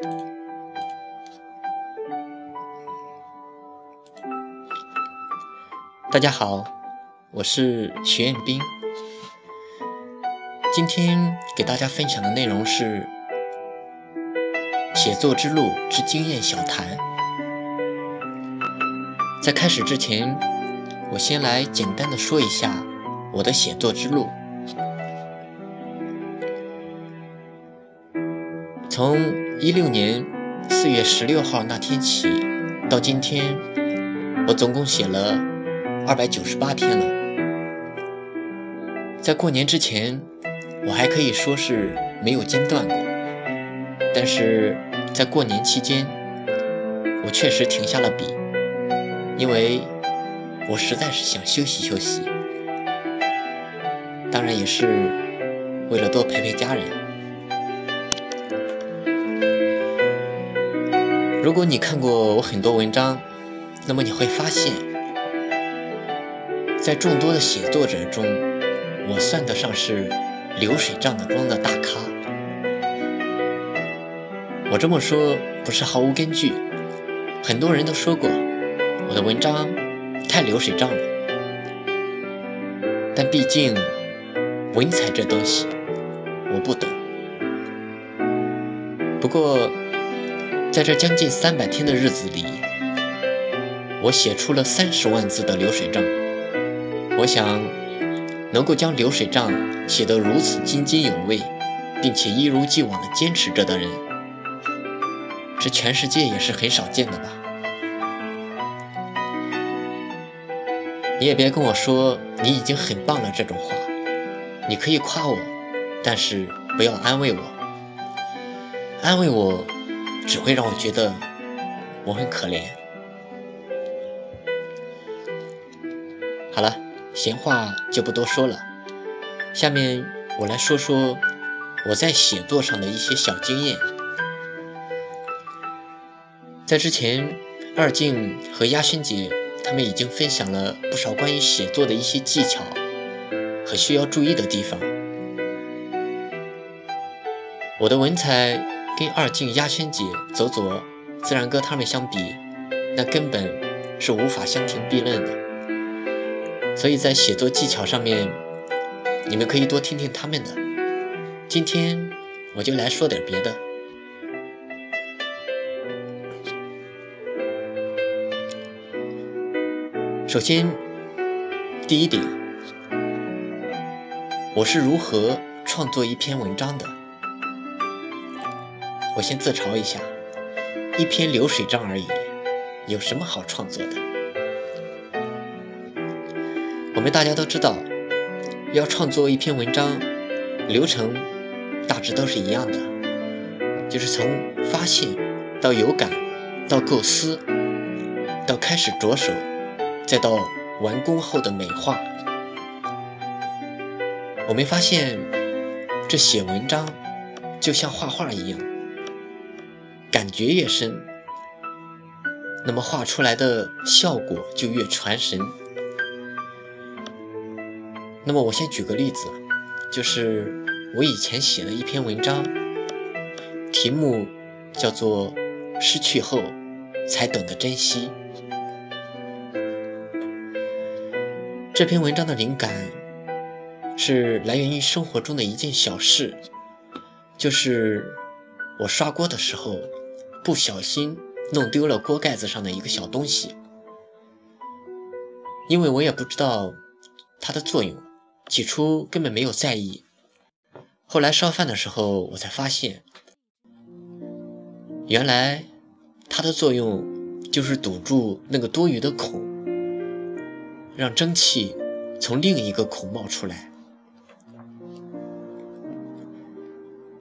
大家好，我是徐彦斌。今天给大家分享的内容是写作之路之经验小谈。在开始之前，我先来简单的说一下我的写作之路。从一六年四月十六号那天起，到今天，我总共写了。二百九十八天了，在过年之前，我还可以说是没有间断过，但是在过年期间，我确实停下了笔，因为我实在是想休息休息，当然也是为了多陪陪家人。如果你看过我很多文章，那么你会发现。在众多的写作者中，我算得上是流水账的中的大咖。我这么说不是毫无根据，很多人都说过我的文章太流水账了。但毕竟文采这东西我不懂。不过在这将近三百天的日子里，我写出了三十万字的流水账。我想，能够将流水账写得如此津津有味，并且一如既往地坚持着的人，这全世界也是很少见的吧？你也别跟我说你已经很棒了这种话，你可以夸我，但是不要安慰我。安慰我，只会让我觉得我很可怜。好了。闲话就不多说了，下面我来说说我在写作上的一些小经验。在之前，二静和亚轩姐他们已经分享了不少关于写作的一些技巧和需要注意的地方。我的文采跟二静、鸭萱姐、走走、自然哥他们相比，那根本是无法相提并论的。所以在写作技巧上面，你们可以多听听他们的。今天我就来说点别的。首先，第一点，我是如何创作一篇文章的？我先自嘲一下，一篇流水账而已，有什么好创作的？我们大家都知道，要创作一篇文章，流程大致都是一样的，就是从发现到有感，到构思，到开始着手，再到完工后的美化。我们发现，这写文章就像画画一样，感觉越深，那么画出来的效果就越传神。那么我先举个例子，就是我以前写了一篇文章，题目叫做《失去后才懂得珍惜》。这篇文章的灵感是来源于生活中的一件小事，就是我刷锅的时候不小心弄丢了锅盖子上的一个小东西，因为我也不知道它的作用。起初根本没有在意，后来烧饭的时候，我才发现，原来它的作用就是堵住那个多余的孔，让蒸汽从另一个孔冒出来。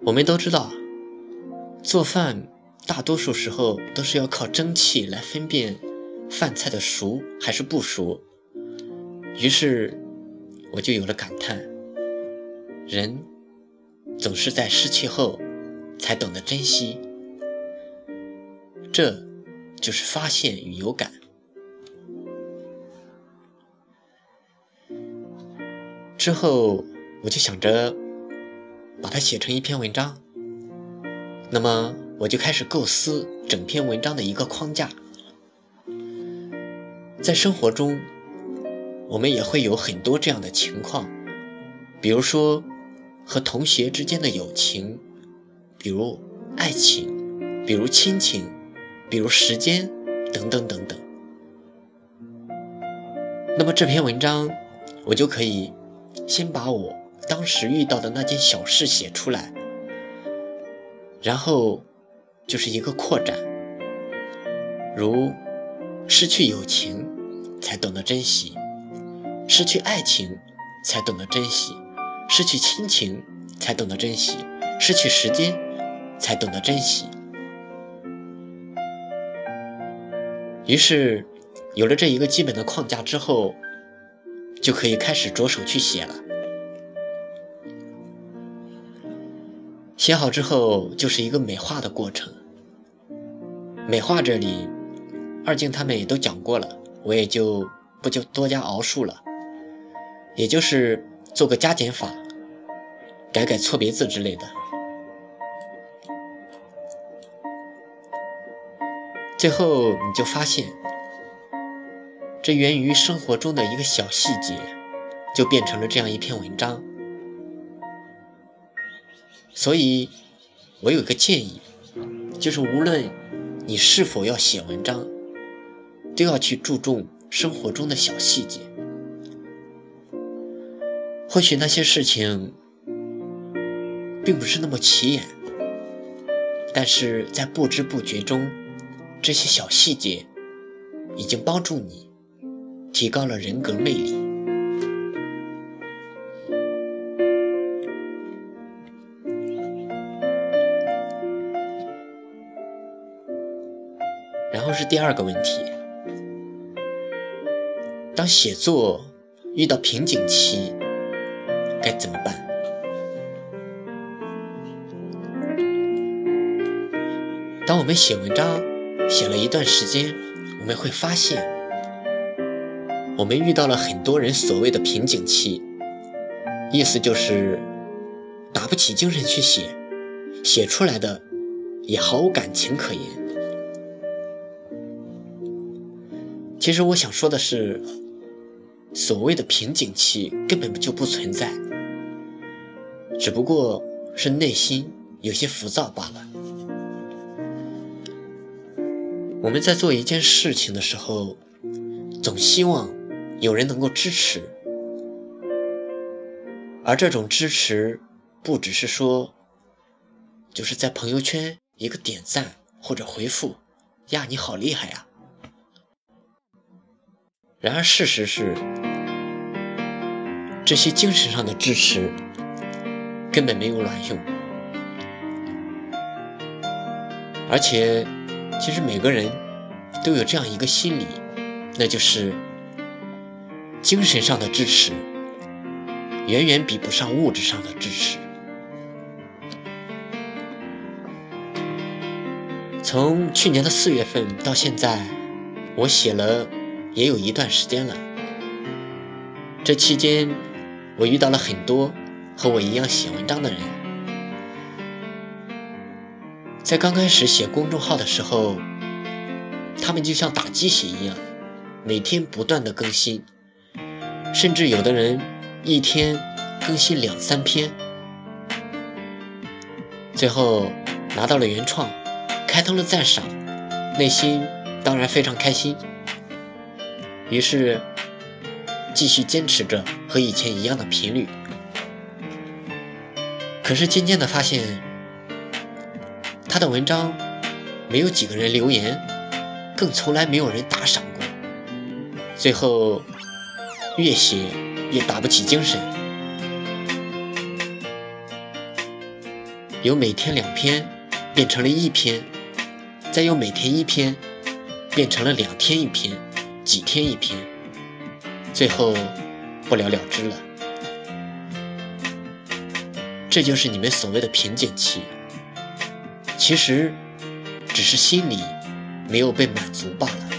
我们都知道，做饭大多数时候都是要靠蒸汽来分辨饭菜的熟还是不熟，于是。我就有了感叹：人总是在失去后才懂得珍惜，这就是发现与有感。之后我就想着把它写成一篇文章。那么我就开始构思整篇文章的一个框架。在生活中，我们也会有很多这样的情况，比如说和同学之间的友情，比如爱情，比如亲情，比如时间，等等等等。那么这篇文章，我就可以先把我当时遇到的那件小事写出来，然后就是一个扩展，如失去友情才懂得珍惜，失去爱情才懂得珍惜，失去亲情才懂得珍惜，失去时间才懂得珍惜。于是。有了这一个基本的框架之后，就可以开始着手去写了。写好之后，就是一个美化的过程。美化这里，二静他们也都讲过了，我也就不就多加熬述了。也就是做个加减法，改改错别字之类的。最后你就发现。这源于生活中的一个小细节，就变成了这样一篇文章。所以，我有个建议，就是无论你是否要写文章，都要去注重生活中的小细节。或许那些事情并不是那么起眼，但是在不知不觉中，这些小细节已经帮助你。提高了人格魅力。是第二个问题：当写作遇到瓶颈期，该怎么办？当我们写文章写了一段时间，我们会发现。我们遇到了很多人所谓的瓶颈期，意思就是打不起精神去写，写出来的也毫无感情可言。其实我想说的是，所谓的瓶颈期根本就不存在，只不过是内心有些浮躁罢了。我们在做一件事情的时候，总希望。有人能够支持，而这种支持不只是说，就是在朋友圈一个点赞或者回复，呀你好厉害呀。然而事实是，这些精神上的支持根本没有卵用，而且其实每个人都有这样一个心理，那就是。精神上的支持远远比不上物质上的支持。从去年的四月份到现在，我写了也有一段时间了。这期间，我遇到了很多和我一样写文章的人。在刚开始写公众号的时候，他们就像打鸡血一样，每天不断的更新。甚至有的人一天更新两三篇，最后拿到了原创，开通了赞赏，内心当然非常开心。于是继续坚持着和以前一样的频率。可是渐渐的发现，他的文章没有几个人留言，更从来没有人打赏过。最后。越写越打不起精神，由每天两篇变成了一篇，再由每天一篇变成了两天一篇，几天一篇，最后不了了之了。这就是你们所谓的瓶颈期，其实只是心里没有被满足罢了。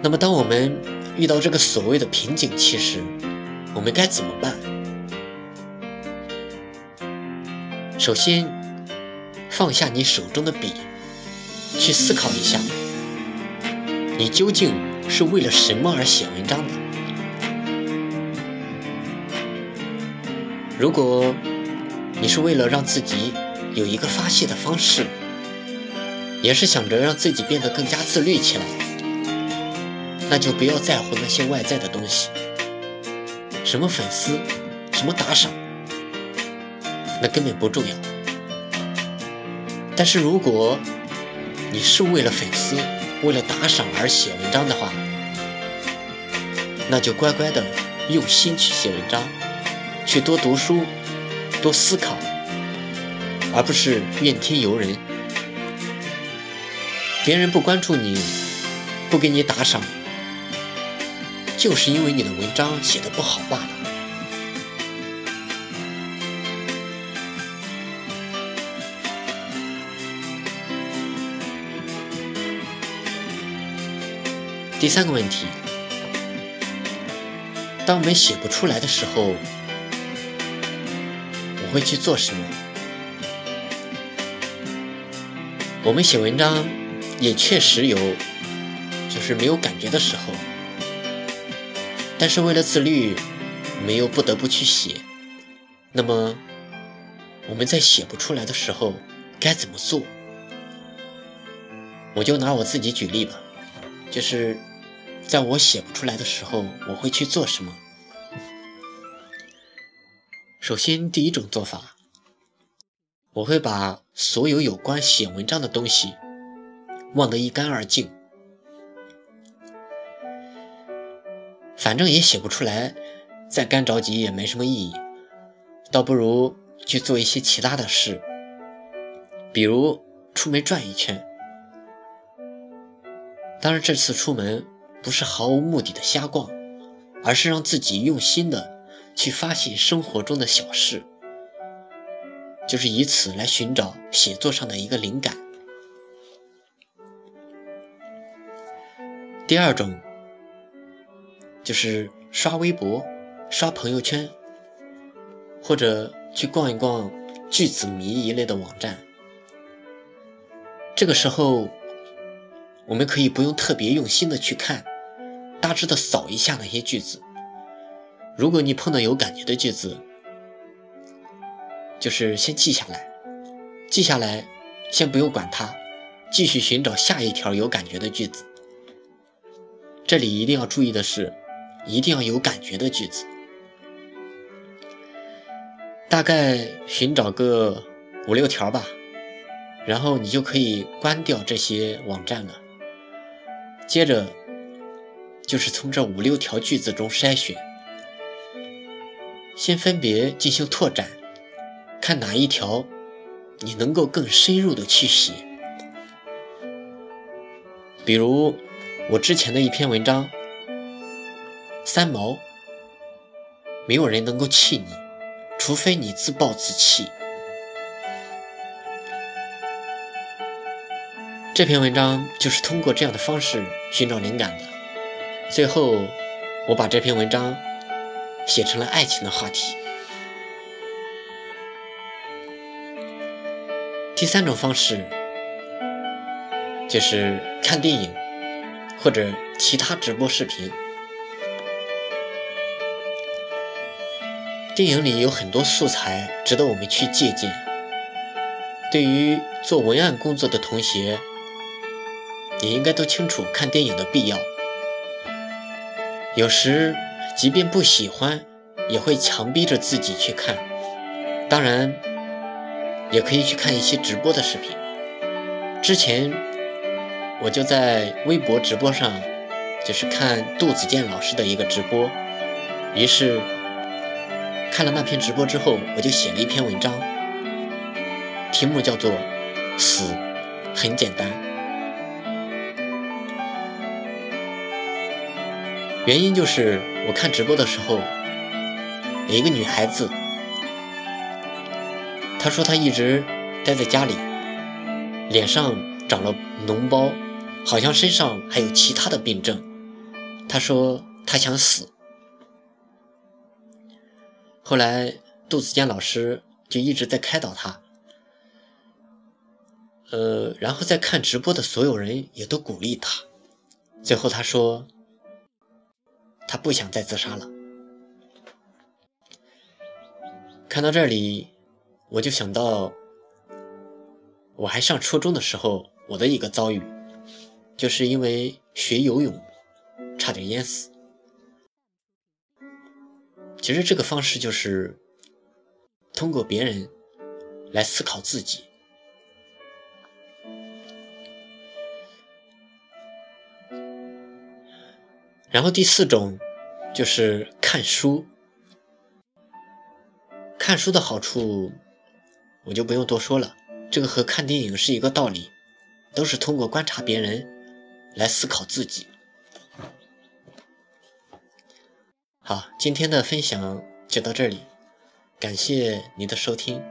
那么，当我们遇到这个所谓的瓶颈期时，我们该怎么办？首先放下你手中的笔，去思考一下，你究竟是为了什么而写文章的？如果你是为了让自己有一个发泄的方式，也是想着让自己变得更加自律起来，那就不要在乎那些外在的东西，什么粉丝，什么打赏，那根本不重要。但是如果你是为了粉丝、为了打赏而写文章的话，那就乖乖的用心去写文章，去多读书、多思考，而不是怨天尤人。别人不关注你，不给你打赏，就是因为你的文章写的不好罢了。第三个问题，当我们写不出来的时候，我会去做什么？我们写文章。也确实有，就是没有感觉的时候，但是为了自律，没有不得不去写。那么我们在写不出来的时候该怎么做？我就拿我自己举例吧，就是在我写不出来的时候，我会去做什么？首先，第一种做法，我会把所有有关写文章的东西。忘得一干二净，反正也写不出来，再干着急也没什么意义，倒不如去做一些其他的事，比如出门转一圈。当然，这次出门不是毫无目的的瞎逛，而是让自己用心的去发现生活中的小事，就是以此来寻找写作上的一个灵感。第二种就是刷微博、刷朋友圈，或者去逛一逛句子迷一类的网站。这个时候，我们可以不用特别用心的去看，大致的扫一下那些句子。如果你碰到有感觉的句子，就是先记下来，记下来，先不用管它，继续寻找下一条有感觉的句子。这里一定要注意的是，一定要有感觉的句子。大概寻找个五六条吧，然后你就可以关掉这些网站了。接着就是从这五六条句子中筛选，先分别进行拓展，看哪一条你能够更深入的去写，比如。我之前的一篇文章，三毛，没有人能够气你，除非你自暴自弃。这篇文章就是通过这样的方式寻找灵感的。最后，我把这篇文章写成了爱情的话题。第三种方式就是看电影。或者其他直播视频，电影里有很多素材值得我们去借鉴。对于做文案工作的同学，你应该都清楚看电影的必要。有时即便不喜欢，也会强逼着自己去看。当然，也可以去看一些直播的视频。之前。我就在微博直播上，就是看杜子健老师的一个直播，于是看了那篇直播之后，我就写了一篇文章，题目叫做“死很简单”。原因就是我看直播的时候，有一个女孩子，她说她一直待在家里，脸上长了脓包。好像身上还有其他的病症，他说他想死。后来杜子健老师就一直在开导他，呃，然后在看直播的所有人也都鼓励他。最后他说，他不想再自杀了。看到这里，我就想到我还上初中的时候，我的一个遭遇，就是因为学游泳差点淹死。其实这个方式就是通过别人来思考自己。然后第四种就是看书。看书的好处我就不用多说了，这个和看电影是一个道理，都是通过观察别人来思考自己。好，今天的分享就到这里，感谢您的收听。